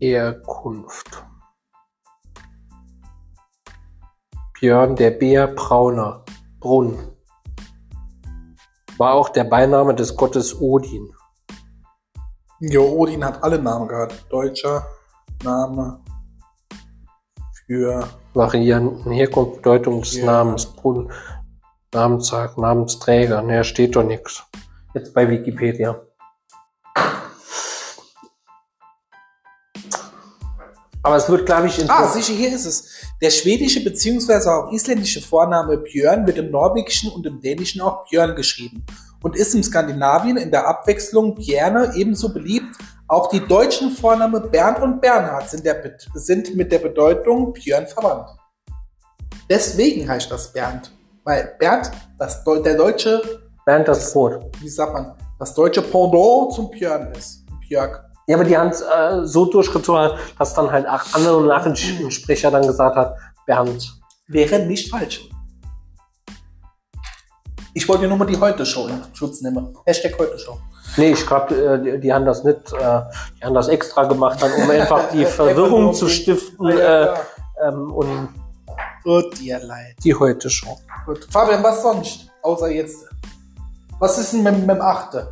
Herkunft. Björn der Bär Brauner. Brunn. War auch der Beiname des Gottes Odin. Jo, Odin hat alle Namen gehabt. Deutscher Name für Varianten, Herkunft, Bedeutung des Ja. Namens, Brunn, Namenstag, Namensträger. Ne, steht doch nichts. Jetzt bei Wikipedia. Aber es wird, glaube ich, in Ah, sicher, hier ist es. Der schwedische bzw. auch isländische Vorname Björn wird im Norwegischen und im Dänischen auch Björn geschrieben und ist im Skandinavien in der Abwechslung Bjerne ebenso beliebt. Auch die deutschen Vorname Bernd und Bernhard sind, der, sind mit der Bedeutung Björn verwandt. Deswegen heißt das Bernd. Weil Bernd, das, der deutsche, Bernd das Brot. wie sagt man, das deutsche Pendant zum Björn ist. Björk. Ja, aber die haben es äh, so durchgezogen, dass dann halt auch andere Nachrichtensprecher dann gesagt hat, Bernd. Wäre nicht falsch. Ich wollte nur mal die Heute-Show in Schutz nehmen. Hashtag Heute-Show. Nee, ich glaube, äh, die, die haben das nicht, äh, die haben das extra gemacht, dann, um einfach die Verwirrung zu stiften äh, ähm, und Oh, dir leid. die heute schon. Gut. Fabian, was sonst? Außer jetzt. Was ist denn mit, mit dem 8.?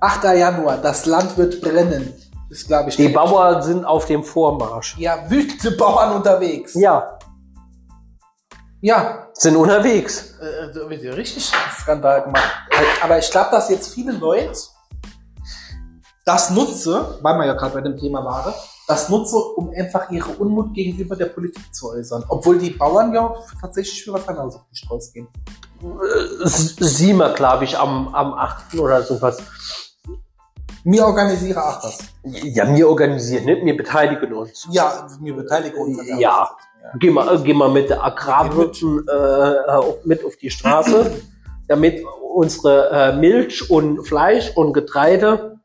8. Januar. Das Land wird brennen. Ist, glaube ich. Die Bauern sind auf dem Vormarsch. Ja, wütende Bauern unterwegs. Ja, Ja. sind unterwegs. Äh, da wird ja richtig Skandal gemacht. Aber ich glaube, dass jetzt viele Leute das nutze, weil wir ja gerade bei dem Thema waren, das nutze, um einfach ihre Unmut gegenüber der Politik zu äußern. Obwohl die Bauern ja tatsächlich für was anderes auf die Straße gehen. Äh, s- Sie mal, glaube ich, am, am 8. oder sowas. Wir organisieren auch das. Ja, wir organisieren, nicht? Wir beteiligen uns. Ja, wir beteiligen uns. Ja. Ausstellung. Geh mal, geh mal mit der Agrarwirten äh, mit auf die Straße, damit unsere äh, Milch und Fleisch und Getreide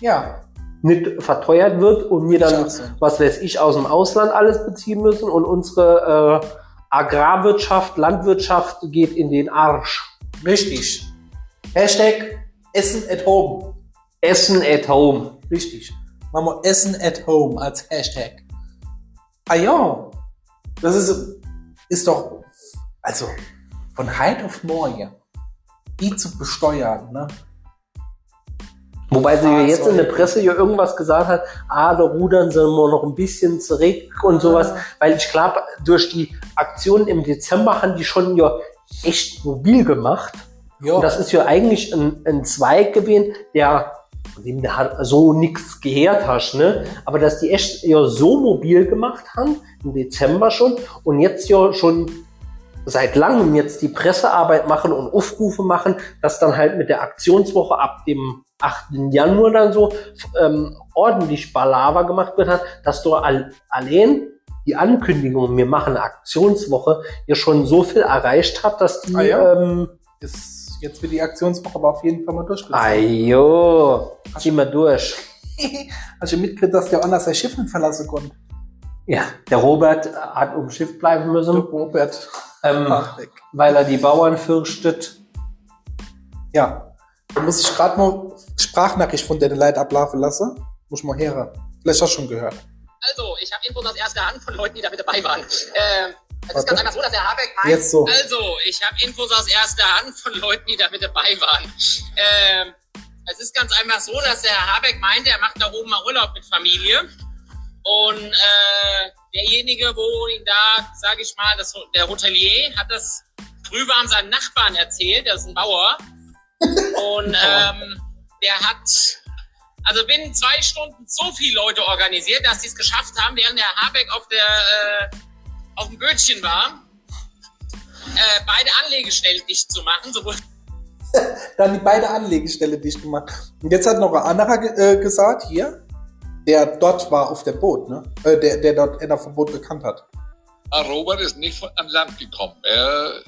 Ja. nicht verteuert wird und wir dann, was weiß ich, aus dem Ausland alles beziehen müssen und unsere äh, Agrarwirtschaft, Landwirtschaft geht in den Arsch. Richtig. Hashtag Essen at Home. Essen at home. Richtig. Machen wir Essen at Home als Hashtag. Ah ja. Das ist, ist doch, also, von heute auf morgen, die zu besteuern, ne? Wobei sie ja jetzt in der. Presse ja irgendwas gesagt hat, ah, da rudern sie mal noch ein bisschen zurück und sowas. Ah. Weil ich glaube, durch die Aktionen im Dezember haben die schon ja echt mobil gemacht. Ja. Und das ist ja eigentlich ein, ein Zweig gewesen, der, dem der hat so nichts gehört hast, ne? Aber dass die echt ja so mobil gemacht haben, im Dezember schon, und jetzt ja schon seit langem jetzt die Pressearbeit machen und Aufrufe machen, dass dann halt mit der Aktionswoche ab dem 8. Januar dann so ähm, ordentlich Balava gemacht wird hat, dass du all, allein die Ankündigung, wir machen Aktionswoche, ja schon so viel erreicht hat, dass die Ah ja? ähm, ist, jetzt wird die Aktionswoche aber auf jeden Fall mal durchgezogen. Ajo, zieh mal durch. Hast du mitgekriegt, dass der anders sein Schiff nicht verlassen konnte? Ja, der Robert hat um Schiff bleiben Der müssen, Robert ähm, weil er die Bauern fürchtet. Ja. Da muss ich gerade mal Sprachnachricht von der Leid ablaufen lassen. Muss ich mal hören. Vielleicht hast du schon gehört. Also, ich habe Infos aus erster Hand von Leuten, die da mit dabei waren. Ähm, es ist ganz einfach so, dass der Habeck meint. Jetzt so. Also, ich habe Infos aus erster Hand von Leuten, die da mit dabei waren. Ähm, es ist ganz einfach so, dass der Herr Habeck meinte, er macht da oben mal Urlaub mit Familie. Und äh, derjenige, wo ihn da, sage ich mal, das, der Hotelier hat das drüber an seinen Nachbarn erzählt, der ist ein Bauer. Und ähm, der hat also binnen zwei Stunden so viele Leute organisiert, dass sie es geschafft haben, während der Habeck auf der äh, auf dem Bötchen war, äh, beide Anlegestellen dicht zu machen, sowohl Dann die beide Anlegestelle dicht gemacht. Und jetzt hat noch ein anderer äh, gesagt, hier, der dort war auf dem Boot, ne? Äh, der, der dort einer vom Boot gekannt hat. Ah, Robert ist nicht von, an Land gekommen. Er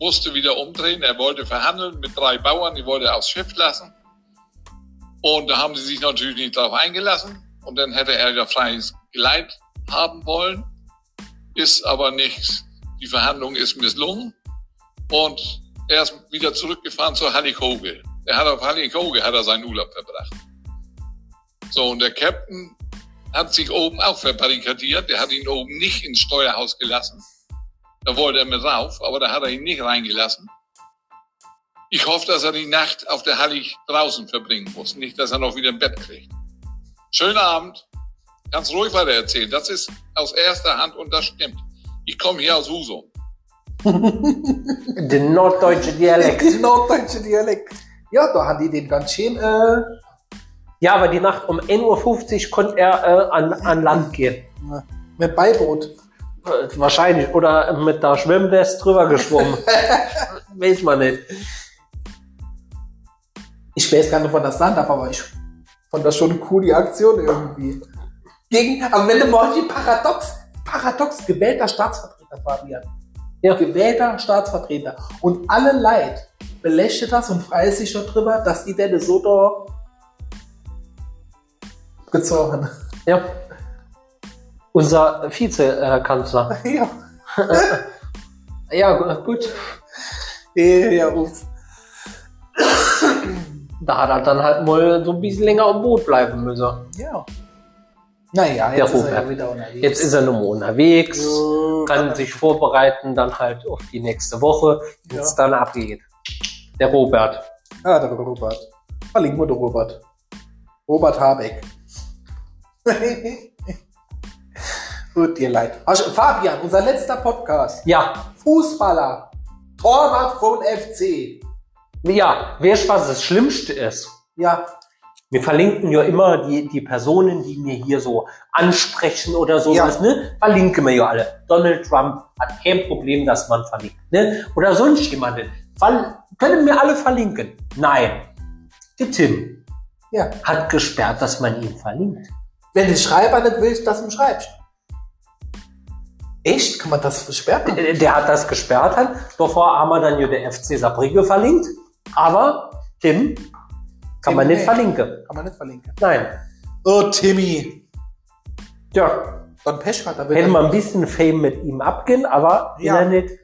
musste wieder umdrehen. Er wollte verhandeln mit drei Bauern, die wollte er aufs Schiff lassen. Und da haben sie sich natürlich nicht darauf eingelassen. Und dann hätte er ja freies Geleit haben wollen. Ist aber nicht. Die Verhandlung ist misslungen. Und er ist wieder zurückgefahren zur Hallig-Hoge. Er hat auf Hallig-Hoge hat er seinen Urlaub verbracht. So, und der Captain hat sich oben auch verbarrikadiert. Der hat ihn oben nicht ins Steuerhaus gelassen. Da wollte er mit rauf, aber da hat er ihn nicht reingelassen. Ich hoffe, dass er die Nacht auf der Hallig draußen verbringen muss. Nicht, dass er noch wieder ein Bett kriegt. Schönen Abend. Ganz ruhig weiter erzählen. Das ist aus erster Hand und das stimmt. Ich komme hier aus Husum. Der norddeutsche Dialekt. Norddeutsche Dialekt. Ja, da haben die den ganz schön, äh, Ja, aber die Nacht um 1.50 Uhr konnte er äh, an, an Land gehen. mit Beiboot. Äh, Wahrscheinlich. Oder mit der Schwimmwest drüber geschwommen. Weiß man nicht. Ich weiß gar nicht, wann das sein darf, aber ich fand das schon cool, die Aktion irgendwie. Gegen, am Ende morgen die Paradox, Paradox, gewählter Staatsvertreter, Fabian. Ja. Gewählter Staatsvertreter. Und alle Leid belächelt das und freut sich darüber, dass die denn so da gezogen. Ja. Unser Vizekanzler. Ja. Ja, gu- gut. Ja, ja, uff. Da hat er dann halt mal so ein bisschen länger am Boot bleiben müssen. Ja. Naja, jetzt ist er Robert. ja wieder unterwegs. Jetzt ist er mal unterwegs, Ja. kann sich vorbereiten, dann halt auf die nächste Woche, wenn es dann abgeht. Der Robert. Ah, der Robert. Verlinken wir den Robert. Robert Habeck. Gut, dir leid. Also, Fabian, unser letzter Podcast. Ja, Fußballer. Torwart von FC. ja, weißt was das Schlimmste ist? Ja, Wir verlinken ja immer die, die Personen, die mir hier so ansprechen oder sowas, Ja. ne? Verlinken wir ja alle. Donald Trump hat kein Problem, dass man verlinkt, ne? Oder sonst jemanden. Ver können wir alle verlinken? Nein. Der Tim ja. hat gesperrt, dass man ihn verlinkt. Wenn der Schreiber nicht willst, dass du ihm schreibst. Echt? Kann man das versperren? Der, der hat das gesperrt, halt. Davor haben wir dann ja der FC Saarbrücke verlinkt. Aber Tim kann Tim, man nicht nee. verlinken. Kann man nicht verlinken. Nein. Oh, Timmy. Ja, Dann Pech hat er hätte man ein bisschen Fame mit ihm abgehen, aber Ja. nicht.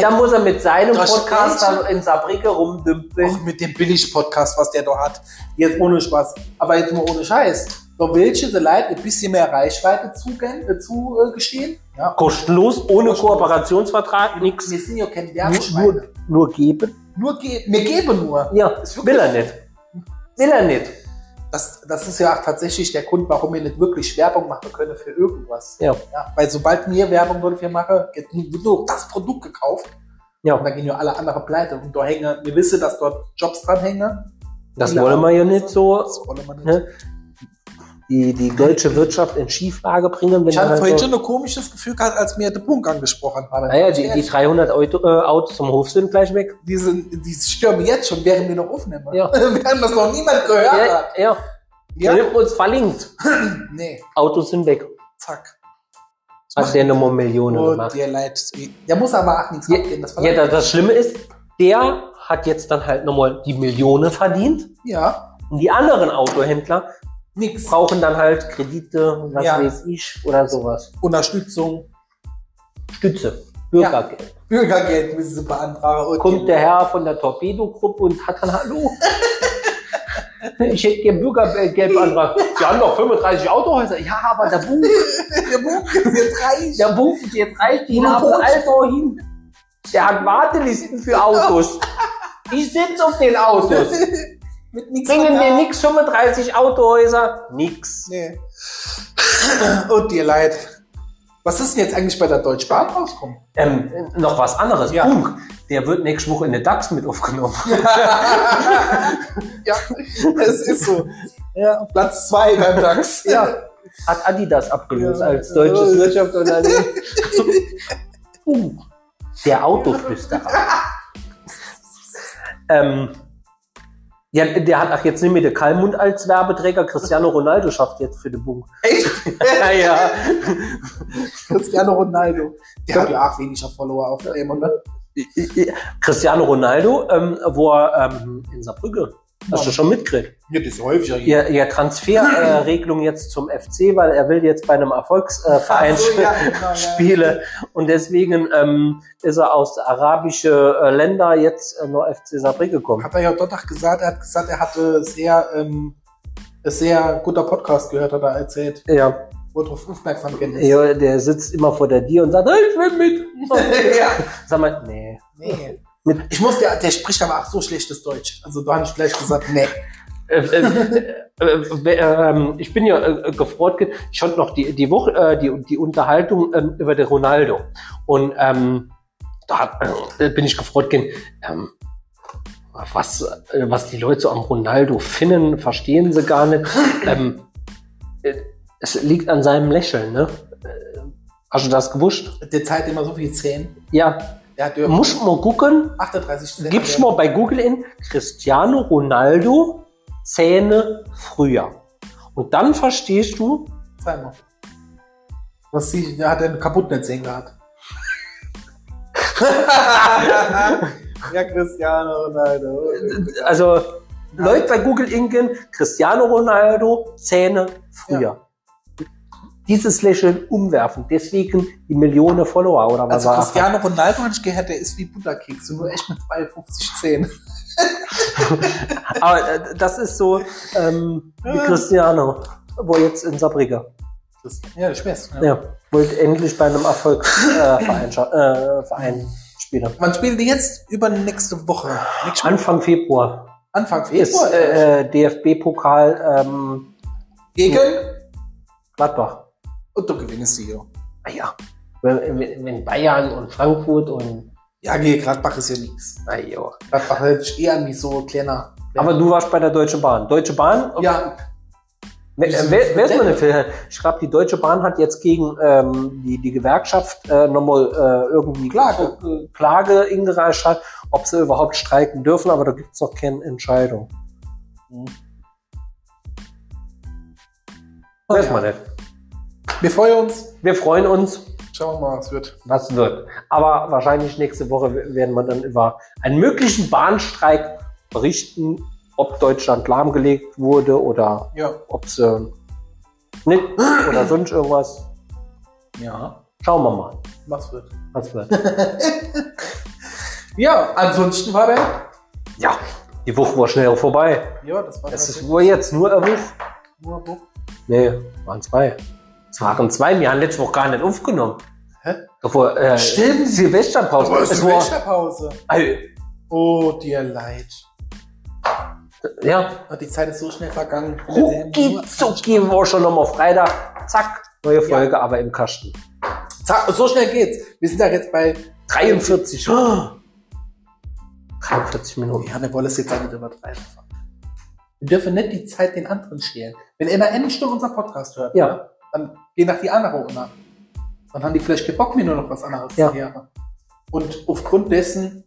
Da muss er mit seinem Podcast dann in Saarbrücke rumdümpeln. auch mit dem Billig-Podcast, was der da hat. Jetzt ohne Spaß. Aber jetzt nur ohne Scheiß. So willst du the Leute ein bisschen mehr Reichweite äh, zugestehen? Ja. Kostenlos, ohne Kostenlos. Kooperationsvertrag, nix. Wir sind ja kein Werbeschweine. nur, nur geben. Nur ge wir geben nur. Ja, will er nicht. Will er nicht. Das, das ist ja auch tatsächlich der Grund, warum wir nicht wirklich Werbung machen können für irgendwas. Ja. Ja, weil sobald wir Werbung dafür machen, wird nur- das Produkt gekauft Ja, und dann gehen ja alle anderen pleite. Und da hängen, wir wissen, dass dort Jobs dran hängen. das wollen wir ja nicht so, Das wollen wir nicht. ne? Die, die deutsche Wirtschaft in Schieflage bringen. Ich hatte wir vorhin halt so, schon ein komisches Gefühl gehabt, als mir der Punkt angesprochen haben. naja, die, die 300 Auto, äh, Autos zum Hof sind gleich weg. die, sind, die stürmen jetzt schon, während wir noch aufnehmen. Ja. während das noch niemand gehört Ja, hat. ja. Ja? Wir haben uns verlinkt. Nee, Autos sind weg. zack. Hat der nochmal Millionen Oh, gemacht. dir leid. Der muss aber auch nichts Ja, abgehen. Das ja, das, das Schlimme ist, der hat jetzt dann halt nochmal die Millionen verdient. ja, Und die anderen Autohändler nix. brauchen dann halt Kredite, was Ja. weiß ich, oder sowas. Unterstützung. Stütze, Bürgergeld. Bürgergeld müssen sie beantragen. Oh, Kommt der. Herr von der Torpedo-Gruppe und hat dann Hallo. Ich hätte dir Bürgergeld beantragt. Sie haben doch 35 Autohäuser. Ja, aber der Buch, Der Buch ist jetzt reich. der Buch ist jetzt reicht ihn Monopol. aber Alter hin. Der hat Wartelisten für Autos. Ich sitze auf den Autos. Mit nichts Bringen vertragen. nix 35 Autohäuser? Nix. Nee. Oh, dir leid. Was ist denn jetzt eigentlich bei der Deutschen Bahn rauskommen? Ähm, noch was anderes. Ja. Punk. Der wird nächste Woche in den DAX mit aufgenommen. Ja, es ist so. Ja, Platz zwei beim DAX. Ja. Hat Adidas abgelöst Ja. als deutsches. Wirtschaftsunternehmen. uh, der Autoflüsterer. ähm, ja, der hat ach jetzt nicht mehr der Kalmund als Werbeträger. Cristiano Ronaldo schafft jetzt für den Bunk. Echt? ja, ja. Cristiano Ronaldo. Der hat ja auch weniger Follower auf dem, oder? Cristiano Ronaldo, ähm, wo er ähm, in Saarbrücke, hast du schon mitgekriegt? Ja, das ist häufiger. Ihr, ihr Transferregelung äh, jetzt zum FC, weil er will jetzt bei einem Erfolgsverein Ach so, ja, genau, ja. spiele und deswegen ähm, ist er aus arabische äh, Länder jetzt äh, nur FC Saarbrücke gekommen. Hat er ja dort auch gesagt, er hat gesagt, er hatte sehr, ähm, ein sehr guter Podcast gehört, hat er erzählt, Ja, wo er darauf aufmerksam ist. ja, der sitzt immer vor der Tür und sagt, hey, ich will mit. ja. Sag mal, nee. Nee. Mit- Ich muss, der, der spricht aber auch so schlechtes Deutsch. Also da habe ich gleich gesagt, nee. Äh, äh, äh, äh, ähm, ich bin ja äh, gefreut, ge- ich hatte noch die, die Woche, die, die Unterhaltung ähm, über den Ronaldo. Und ähm, da bin ich gefreut, gehen, ähm, was, was die Leute so am Ronaldo finden, verstehen sie gar nicht. Ähm, äh, es liegt an seinem Lächeln, ne? Hast du das gewusst? Der zeigt immer so viel Zähne. Ja, Ja muss mal gucken, 38 Zähne. Gibst mal bei Google in Cristiano Ronaldo Zähne früher. Und dann verstehst du, Zeig mal. Was sie, der hat einen kaputten Zähne gehabt. ja, Cristiano Ronaldo. also Leute bei Google ingehen, Cristiano Ronaldo Zähne früher. Dieses Lächeln umwerfen. Deswegen die Millionen Follower oder was Also er hat. Cristiano Ronaldo, habe ich gehört, der ist wie Butterkeks, nur echt mit 52 Zähnen. Aber äh, das ist so ähm, wie Cristiano, wo jetzt in. Das, ja, ich weiß. Ja. Ja, wollte endlich bei einem Erfolgsverein äh, Verein äh, spielen. Man spielt die jetzt über nächste Woche. Nächste Anfang Februar. Anfang ist Februar. äh, DFB-Pokal ähm, Gegen? Gladbach. Und du gewinnst sie, ja. Ah ja. Wenn, wenn Bayern und Frankfurt und Ja, gegen Gladbach ist ja nichts. ah, ja. Gladbach hält sich eher an wie so kleiner. Aber du warst bei der Deutschen Bahn. Deutsche Bahn? Ja, Wer, wer, wer ist meine Fehler? Ich glaube, die Deutsche Bahn hat jetzt gegen ähm, die, die Gewerkschaft äh, nochmal äh, irgendwie Klage. äh, Klage eingereicht hat, ob sie überhaupt streiken dürfen, aber da gibt's noch keine Entscheidung. Oh Weiß man nicht. Wir freuen uns. Wir freuen uns. Schauen wir mal, was wird. was wird. Aber wahrscheinlich nächste Woche werden wir dann über einen möglichen Bahnstreik berichten, ob Deutschland lahmgelegt wurde oder Ja. ob es äh, nicht oder sonst irgendwas. Ja. Schauen wir mal, Was wird. was wird. Ja, ansonsten war der. ja, die Woche war schnell vorbei. Ja, das war Es ist nur jetzt nur eine Woche. nur Buch. Nee, waren zwei. Es waren zwei. Wir haben letzte Woche gar nicht aufgenommen. Hä? Bevor, äh, Stimmt. Silvesterpause. Aber es Es ist war, Silvesterpause. Ey, Oh, dir leid. ja, Oh, Die Zeit ist so schnell vergangen. Rucki zucki war schon nochmal Freitag. Zack, neue Folge, aber im Kasten. Zack, So schnell geht's. Wir sind da jetzt bei 43. Oh. 43 Minuten. Ja, wir wollen es jetzt auch nicht übertreiben. Wir dürfen nicht die Zeit den anderen stehlen. Wenn einer eine Stunde unser Podcast hört, Ja. ne, dann geh nach die andere nach. Dann haben die vielleicht keinen Bock, mir nur noch was anderes Ja. zu hören. Und aufgrund dessen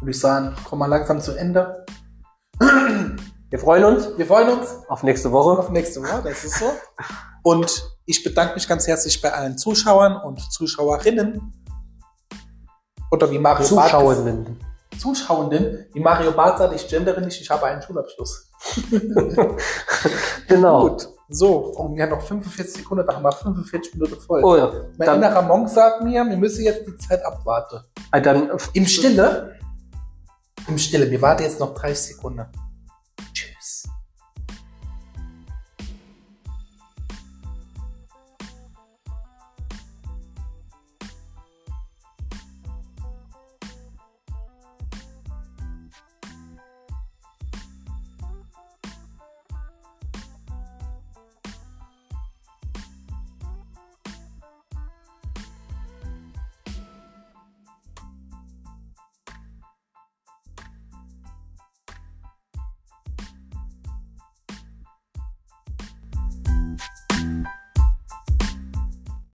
würde ich sagen, kommen wir langsam zu Ende. Wir freuen uns Wir freuen uns auf nächste Woche. auf nächste Woche, das ist so. Und ich bedanke mich ganz herzlich bei allen Zuschauern und Zuschauerinnen. Oder wie Mario Barth Zuschauenden. Zuschauenden, wie Mario Barth sagt, ich gendere nicht, ich habe einen Schulabschluss. Genau. Gut. So, und wir haben noch 45 Sekunden, da haben wir 45 Minuten voll. Oh ja. mein Dann, innerer Monk sagt mir, wir müssen jetzt die Zeit abwarten. äh, dann Im Stille, im Stille, wir warten jetzt noch 30 Sekunden.